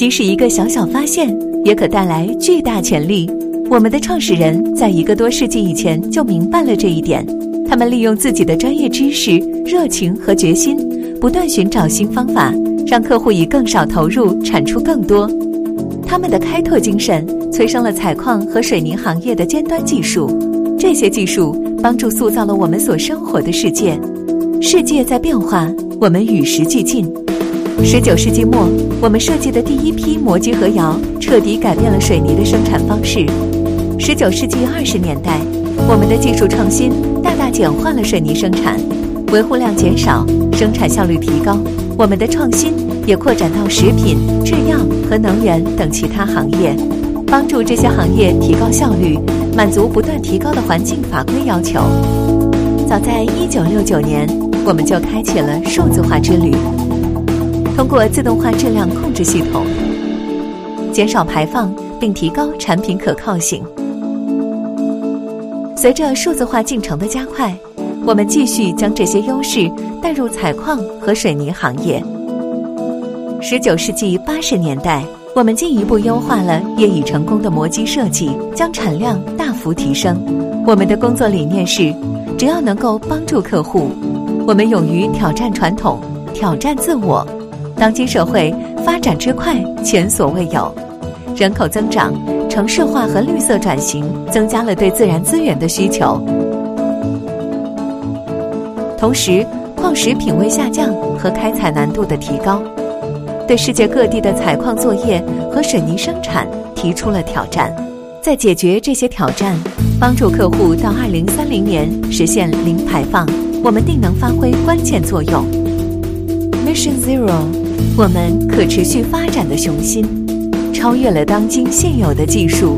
即使一个小小发现，也可带来巨大潜力。我们的创始人在一个多世纪以前就明白了这一点，他们利用自己的专业知识、热情和决心，不断寻找新方法，让客户以更少投入产出更多。他们的开拓精神催生了采矿和水泥行业的尖端技术，这些技术帮助塑造了我们所生活的世界。世界在变化，我们与时俱进。十九世纪末，我们设计的第一批磨机和窑彻底改变了水泥的生产方式。十九世纪二十年代，我们的技术创新大大简化了水泥生产，维护量减少，生产效率提高。我们的创新也扩展到食品、制药和能源等其他行业，帮助这些行业提高效率，满足不断提高的环境法规要求。早在一九六九年，我们就开启了数字化之旅，通过自动化质量控制系统，减少排放并提高产品可靠性。随着数字化进程的加快，我们继续将这些优势带入采矿和水泥行业。十九世纪八十年代，我们进一步优化了业已成功的磨机设计，将产量大幅提升。我们的工作理念是：只要能够帮助客户，我们勇于挑战传统，挑战自我。当今社会发展之快，前所未有，人口增长。城市化和绿色转型增加了对自然资源的需求，同时矿石品位下降和开采难度的提高，对世界各地的采矿作业和水泥生产提出了挑战。在解决这些挑战，帮助客户到二零三零年实现零排放，我们定能发挥关键作用。Mission Zero，我们可持续发展的雄心。超越了当今现有的技术，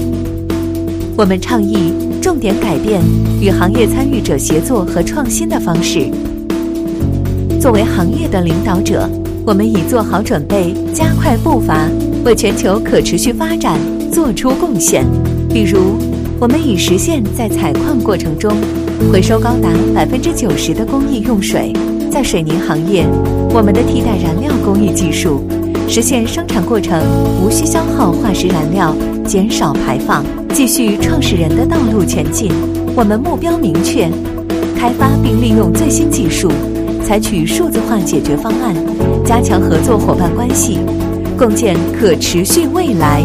我们倡议重点改变与行业参与者协作和创新的方式。作为行业的领导者，我们已做好准备，加快步伐，为全球可持续发展做出贡献。比如，我们已实现，在采矿过程中回收高达百分之九十的工艺用水；在水泥行业，我们的替代燃料工艺技术。实现生产过程无需消耗化石燃料，减少排放，继续创始人的道路前进。我们目标明确，开发并利用最新技术，采取数字化解决方案，加强合作伙伴关系，共建可持续未来。